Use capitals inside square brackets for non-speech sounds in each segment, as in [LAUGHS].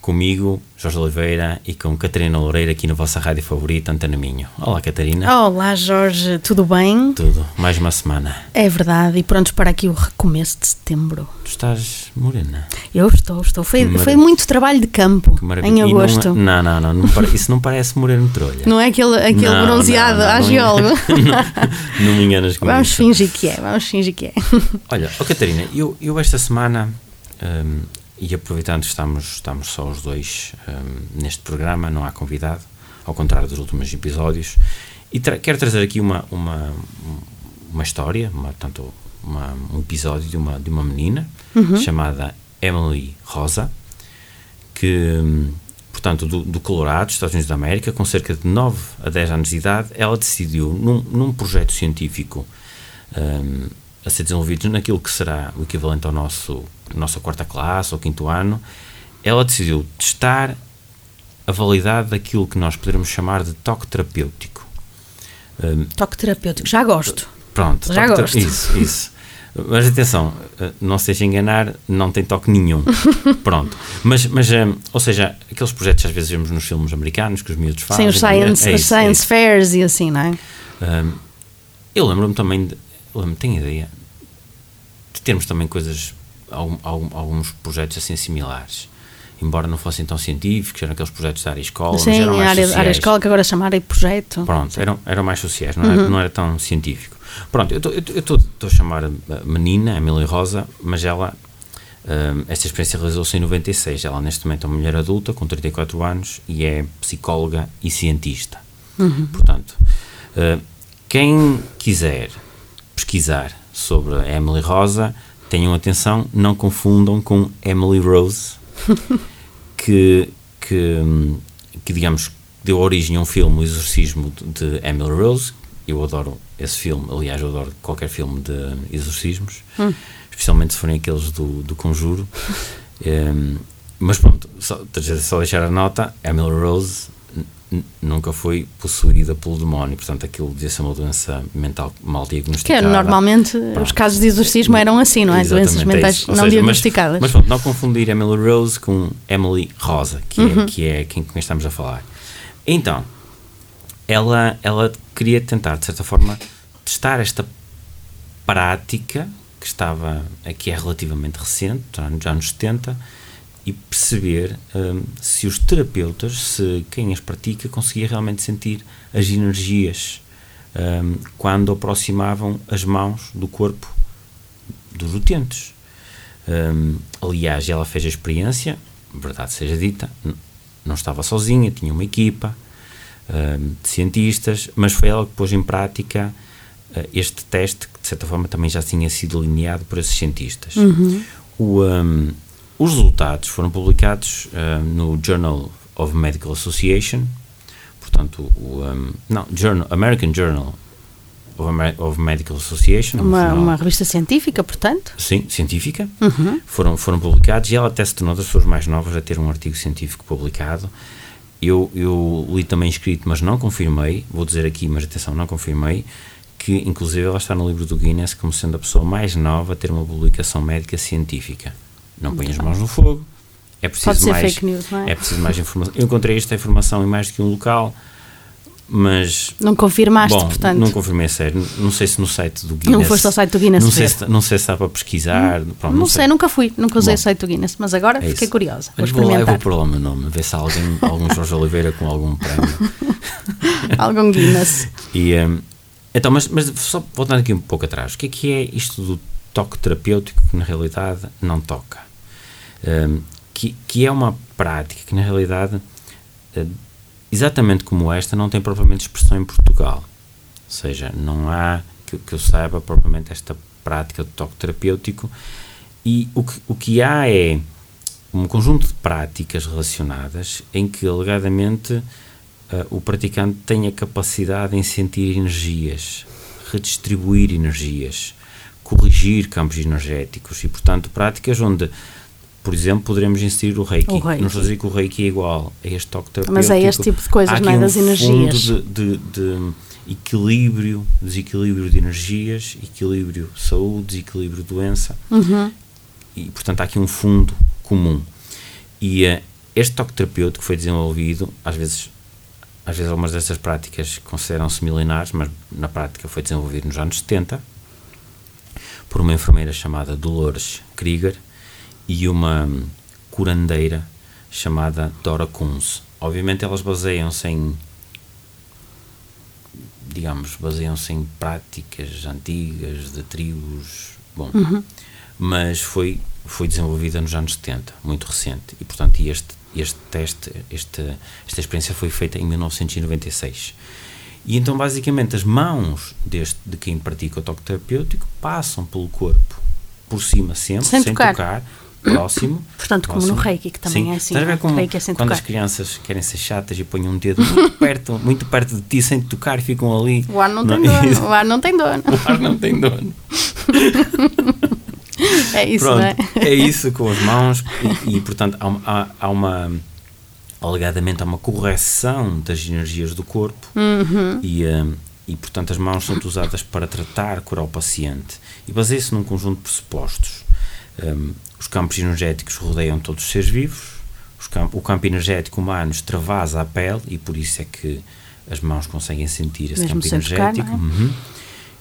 comigo, Jorge Oliveira, e com Catarina Loureira aqui na vossa rádio favorita, Antena Minho. Olá, Catarina. Olá, Jorge, tudo bem? Tudo, mais uma semana. É verdade, e prontos para aqui o recomeço de setembro. Tu estás morena. Eu estou, estou. Foi, foi muito trabalho de campo em agosto. Não, não, não, não, não isso não parece moreno trolha. Não é aquele, aquele Não, bronzeado não, não, à geólogo. [LAUGHS] não, não me enganas com Vamos isso. fingir que é, vamos fingir que é. Olha, ó Catarina, eu, eu esta semana, hum, e aproveitando que estamos, estamos só os dois hum, neste programa, não há convidado, ao contrário dos últimos episódios, e tra quero trazer aqui uma, uma, uma história, uma, tanto uma, um episódio de uma, de uma menina chamada Emily Rosa, que, hum, portanto, do, do Colorado, Estados Unidos da América, com cerca de 9 a 10 anos de idade, ela decidiu, num, num projeto científico hum, a ser desenvolvido naquilo que será o equivalente ao nosso nossa quarta classe ou quinto ano, ela decidiu testar a validade daquilo que nós poderíamos chamar de toque terapêutico. Hum, Toque terapêutico, já gosto. Pronto, Já gosto. Isso, isso. Mas atenção, eh, não se deixe enganar, não tem toque nenhum. [LAUGHS] Pronto. Mas, mas eh, ou seja, aqueles projetos às vezes vemos nos filmes americanos que os miúdos fazem. Sem os science, é os isso, é science isso. fairs e assim, não é? Um, eu lembro-me também, de, lembro tenho ideia, de termos também coisas, algum, alguns projetos assim similares. Embora não fossem tão científicos, eram aqueles projetos da área escola, mas Sim, eram a mais área, sociais. área escola que agora chama área projeto. Pronto, eram, eram mais sociais, não era, não era tão científico. Pronto, eu estou a chamar a menina, a Emily Rosa, mas ela, hum, esta experiência realizou-se em 96. Ela, neste momento, é uma mulher adulta, com 34 anos, e é psicóloga e cientista. Portanto, uh, quem quiser pesquisar sobre a Emily Rosa, tenham atenção, não confundam com Emily Rose, [LAUGHS] que, que, hum, que, digamos, deu origem a um filme, O Exorcismo de Emily Rose. Eu adoro esse filme, aliás, eu adoro qualquer filme de exorcismos, especialmente se forem aqueles do, do Conjuro. [LAUGHS] Hum, mas pronto, só, só deixar a nota: Emily Rose nunca foi possuída pelo demónio, portanto, aquilo devia ser uma doença mental mal Que é, diagnosticada. normalmente os casos de exorcismo eram assim, não é? Doenças Exatamente, é mentais. Ou não seja, diagnosticadas. Mas, mas pronto, não confundir Emily Rose com Emily Rosa, que, Uhum. é, que é quem, quem estamos a falar. Então, ela, ela queria tentar, de certa forma, testar esta prática que estava, que é relativamente recente, já nos anos 70, e perceber hum, se os terapeutas, se quem as pratica, conseguia realmente sentir as energias hum, quando aproximavam as mãos do corpo dos utentes. Hum, aliás, ela fez a experiência, verdade seja dita, não estava sozinha, tinha uma equipa hum, de cientistas, mas foi ela que pôs em prática eh, este teste que de certa forma também já tinha sido delineado por esses cientistas. O, hum, os resultados foram publicados hum, no Journal of Medical Association, portanto, o, hum, não, Journal, American Journal of, Amer- of Medical Association, um Uma, jornal- uma revista científica, portanto. Sim, científica. Foram, foram publicados e ela até se tornou das pessoas mais novas a ter um artigo científico publicado. Eu, eu li também escrito, mas não confirmei, vou dizer aqui, mas atenção, não confirmei, que inclusive ela está no livro do Guinness como sendo a pessoa mais nova a ter uma publicação médica científica. Não põe as mãos no fogo, é preciso mais, fake news, não é? é preciso mais informação. Eu encontrei esta informação em mais do que um local, mas Não confirmaste, Bom, portanto. não confirmei a sério. Não sei se no site do Guinness. Não foste ao site do Guinness Não sei. Hum. se, não sei se dá para pesquisar. Pronto, Não, sei, nunca fui, nunca usei Bom. o site do Guinness, mas agora É fiquei curiosa. Vou vou lá vou pôr lá o meu nome, ver se há alguém, algum Jorge Oliveira com algum prémio. [LAUGHS] Algum Guinness. E, hum, então, mas, mas só voltando aqui um pouco atrás, o que é que é isto do toque terapêutico que na realidade não toca? Hum, que, que é uma prática que na realidade, eh, exatamente como esta, não tem propriamente expressão em Portugal. Ou seja, não há, que, que eu saiba, propriamente esta prática do toque terapêutico. E o que, o que há é um conjunto de práticas relacionadas em que, alegadamente, uh, o praticante tem a capacidade em sentir energias, redistribuir energias, corrigir campos energéticos e, portanto, práticas onde, por exemplo, poderemos inserir o reiki. O reiki. Não estou a dizer que o reiki é igual a este toque terapêutico. Mas é este tipo de coisas, não é? um Das energias. fundo de, de- de equilíbrio, desequilíbrio de energias, equilíbrio saúde, desequilíbrio doença Uhum. e portanto há aqui um fundo comum e eh, este toque terapêutico foi desenvolvido às vezes às vezes algumas destas práticas consideram-se milenares mas na prática foi desenvolvido nos anos 70 por uma enfermeira chamada Dolores Krieger e uma curandeira chamada Dora Kunz obviamente elas baseiam-se em digamos, baseiam-se em práticas antigas de tribos, bom, mas foi foi desenvolvida nos anos 70, muito recente, e portanto este este teste, este, esta experiência foi feita em 1996. E então basicamente as mãos deste de quem pratica o toque terapêutico passam pelo corpo, por cima sempre, Sem sem, tocar. tocar. Próximo. [COUGHS] Portanto, como no próximo. reiki, que também Sim. é assim, Estás a ver não como Reiki é sem quando tocar. as crianças querem ser chatas e põem um dedo muito [LAUGHS] perto, muito perto de ti sem te tocar e ficam ali. O ar não tem Não- dono. O ar não tem dono. [LAUGHS] O ar não tem dono. [LAUGHS] É isso, Pronto, não é? é isso com as mãos e, e, portanto há, uma- há, há uma alegadamente há uma correção das energias do corpo Uhum. e, hum, e portanto as mãos são usadas para tratar, curar o paciente e baseia-se num conjunto de pressupostos. Hum, os campos energéticos rodeiam todos os seres vivos, os camp- o campo energético humano extravasa a pele e por isso é que as mãos conseguem sentir esse Mesmo campo tocar, energético. não é? Uhum.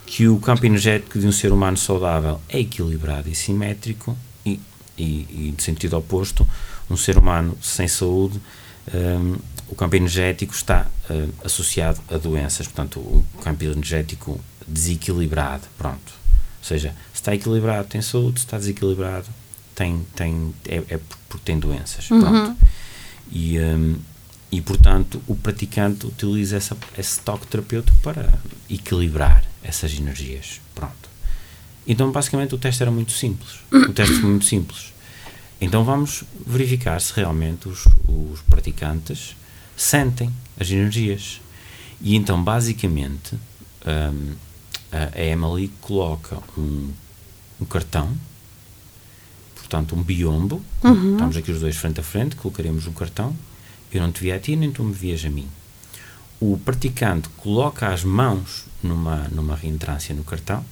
Que o campo energético de um ser humano saudável é equilibrado e simétrico e, e, e de sentido oposto, um ser humano sem saúde, hum, o campo energético está hum, associado a doenças, portanto, o campo energético desequilibrado, pronto. Ou seja, se está equilibrado tem saúde, se está desequilibrado tem, tem, é, é porque tem doenças, pronto. E, hum, e portanto o praticante utiliza essa, esse toque terapêutico para equilibrar essas energias. Pronto. Então basicamente o teste era muito simples. O teste foi muito simples. Então vamos verificar se realmente os, os praticantes sentem as energias. E então basicamente hum, a a Emily coloca um, um cartão, portanto um biombo, estamos aqui os dois frente a frente, colocaremos um cartão, eu não te vi a ti, nem tu me vias a mim. O praticante coloca as mãos numa, numa reentrância no cartão.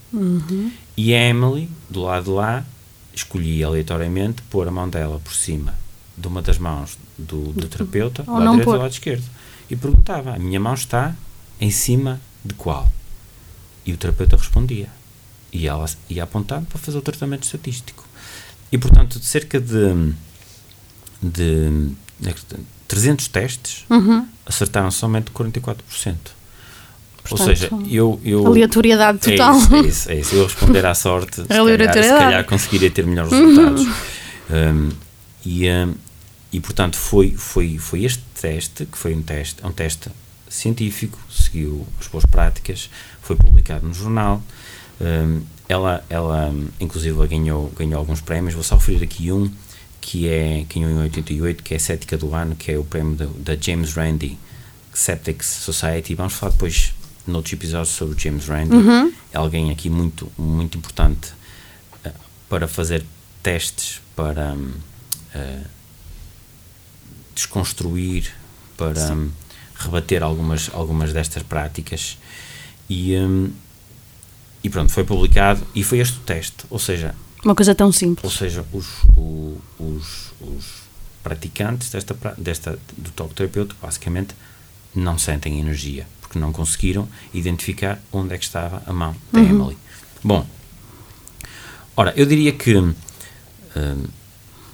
E a Emily, do lado de lá, escolhia aleatoriamente pôr a mão dela por cima de uma das mãos do, do terapeuta, do Ou lado direito ou lado esquerdo. E perguntava: a minha mão está em cima de qual? E o terapeuta respondia. E ela ia apontando para fazer o tratamento estatístico. E portanto, de cerca de, de, de 300 testes, Uhum. acertaram somente 44%. Ou Portanto, seja, eu. eu Aleatoriedade é total. isso, é isso, é isso. Eu responder à sorte, [LAUGHS] se calhar, se calhar conseguiria ter melhores resultados. Um, e, um, e portanto foi, foi, foi este teste, que foi um teste, é um teste científico, seguiu as boas práticas, foi publicado no jornal. Um, ela, ela um, inclusive ganhou, ganhou alguns prémios, vou só referir aqui um que é que ganhou em 88, que é a Cética do Ano, que é o prémio da, da James Randi Septics Society. Vamos falar depois noutros episódios sobre o James Randi. É alguém aqui muito, muito importante eh, para fazer testes, para hum, eh, desconstruir, para hum, rebater algumas, algumas destas práticas. E, hum, e pronto, foi publicado e foi este o teste. Ou seja, Uma coisa tão ou simples. seja, os, o- os, os praticantes desta, desta, do toque terapêutico basicamente não sentem energia, porque não conseguiram identificar onde é que estava a mão da Emily. Bom, ora, eu diria que hum,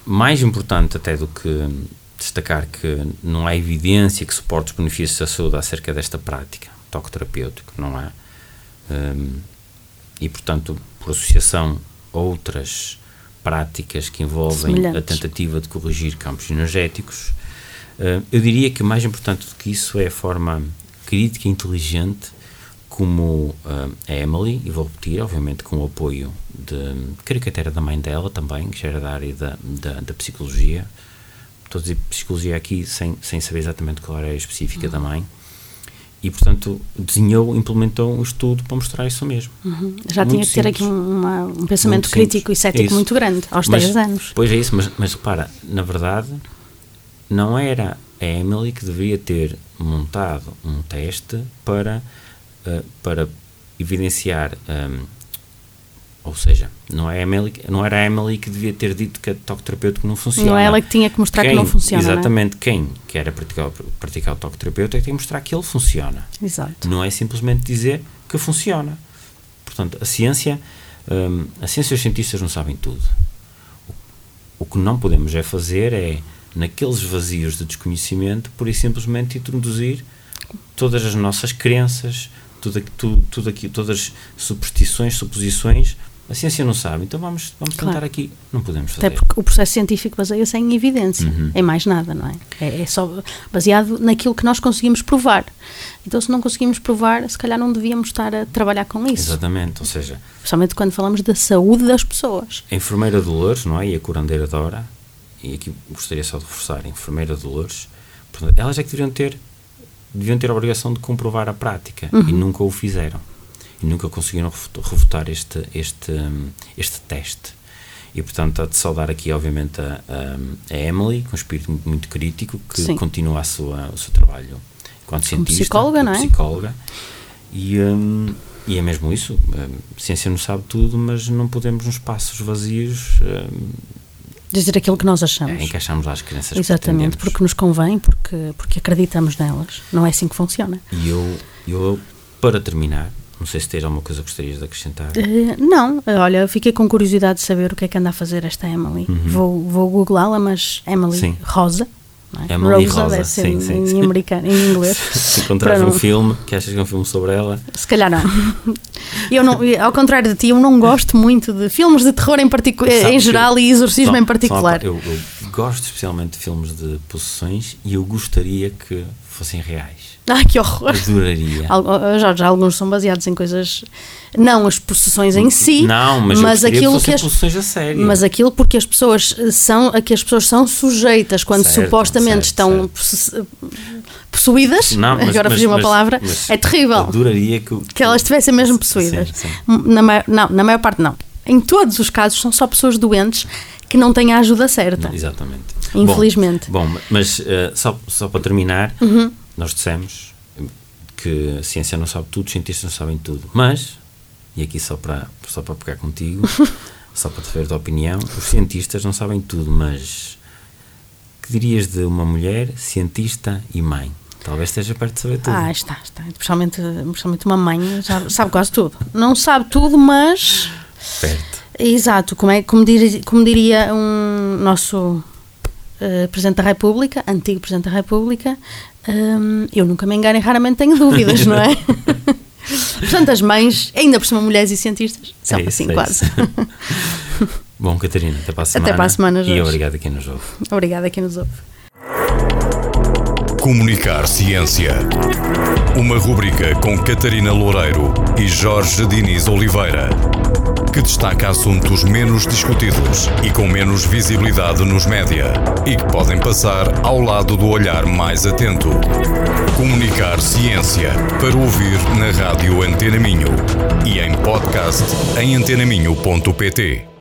mais importante até do que destacar que não há evidência que suporte os benefícios da saúde acerca desta prática, toque terapêutico, não há. Hum, e portanto, por associação, outras práticas que envolvem a tentativa de corrigir campos energéticos, eh, eu diria que mais importante do que isso é a forma crítica e inteligente como ah, a Emily, e vou repetir, obviamente com o apoio de caricatura da mãe dela também, que já era da área da, da, da psicologia. Estou a dizer psicologia aqui sem, sem saber exatamente qual era a específica da mãe. E, portanto, desenhou, implementou um estudo para mostrar isso mesmo. Uhum. Já Muito tinha que ter aqui simples. um, uma- um pensamento Muito crítico simples. e cético Isso. muito grande, aos Mas- 10 anos. Pois é isso, mas, mas repara, na verdade, não era a Emily que deveria ter montado um teste para, eh, para evidenciar. ehm, ou seja, não, é Emily, não era a Emily que devia ter dito que a toque terapêutico não funciona. Não é ela que tinha que mostrar que Quem- não funciona. não é? Exatamente, quem quer praticar, praticar o toque terapêutico é que tem que mostrar que ele funciona. Exato. Não é simplesmente dizer que funciona. Portanto, a ciência, hum, a ciência e os cientistas não sabem tudo. O, o que não podemos é fazer é, naqueles vazios de desconhecimento, por e simplesmente introduzir todas as nossas crenças, tudo, aqui- tu- tudo aqui, todas as superstições, suposições. A ciência não sabe, então vamos, vamos Claro. tentar aqui. Não podemos fazer. Até porque o processo científico baseia-se em evidência, Uhum. em mais nada, não é? é? é só baseado naquilo que nós conseguimos provar. Então, se não conseguimos provar, se calhar não devíamos estar a trabalhar com isso. Exatamente, ou seja, Principalmente quando falamos da saúde das pessoas. A enfermeira Dolores, não é? E a curandeira Dora, e aqui gostaria só de reforçar, a enfermeira Dolores, elas é que deveriam ter, deviam ter a obrigação de comprovar a prática e nunca o fizeram. Nunca conseguiram refuta- refutar este, este, hum, este teste. E, portanto, há de saudar aqui, obviamente, a, a, Emily, com um espírito muito, crítico, que Sim. continua a sua, o seu trabalho enquanto cientista. psicóloga, como não é? psicóloga. E, hum, e é mesmo isso. a ciência não sabe tudo, mas não podemos, nos espaços vazios, hum, Dizer aquilo que nós achamos. é, encaixarmos lá as crenças que Exatamente, porque nos convém, porque, porque acreditamos nelas. Não é assim que funciona. E eu, eu, para terminar, não sei se tens alguma coisa que gostarias de acrescentar. Eh, não, eh, olha, fiquei com curiosidade de saber o que é que anda a fazer esta Emily. Vou, vou googlá-la, mas Emily Uhum. Sim. Rosa. é? Emily Rosa, ser sim, em, sim, em americano, em inglês. [LAUGHS] Se encontrares um filme que achas que é um filme sobre ela, Se calhar não. Eu não, ao contrário de ti, eu não gosto muito de filmes de terror em, particu- Sabes em geral eu- e exorcismo só- em só particular. pa- eu, eu gosto especialmente de filmes de possessões e eu gostaria que fossem reais. Ai, que horror! Adoraria. Al- oh, Jorge, alguns são baseados em coisas. Não as possessões em si, não, mas, gostaria aquilo que que as, possessões a sério. mas aquilo porque as pessoas são a que as pessoas são sujeitas quando Certo, supostamente certo, estão certo. possuídas. Não, mas- agora mas- fugiu uma mas- palavra. mas é terrível. Adoraria que, Que elas estivessem mesmo Sim, possuídas. sim. Na maior, não, na maior parte não. Em todos os casos são só pessoas doentes que não têm a ajuda certa. Exatamente. Infelizmente. Bom, bom, mas eh, só, só para terminar, Uhum. nós dissemos que a ciência não sabe tudo, os cientistas não sabem tudo. Mas, e aqui só para, só para pegar contigo, [LAUGHS] só para te ver a tua opinião, os cientistas não sabem tudo, mas que dirias de uma mulher cientista e mãe? Talvez esteja perto de saber tudo. Ah, está, está. Especialmente, especialmente uma mãe já sabe quase tudo. Não sabe tudo, mas. Perto. Exato, como, é, como, diria, como diria um nosso eh, Presidente da República, antigo Presidente da República, hum, eu nunca me engano e raramente tenho dúvidas, [LAUGHS] não é? Portanto, as mães, ainda por cima mulheres e cientistas, são É assim é quase. [LAUGHS] Bom, Catarina, até para a semana. para a semana, E Jorge. obrigado a quem nos ouve. Obrigada a quem nos ouve. Comunicar Ciência. Uma rubrica com Catarina Loureiro e Jorge Diniz Oliveira. Que destaca assuntos menos discutidos e com menos visibilidade nos média e que podem passar ao lado do olhar mais atento. Comunicar Ciência para ouvir na rádio Antena Minho e em podcast em antenaminho.pt.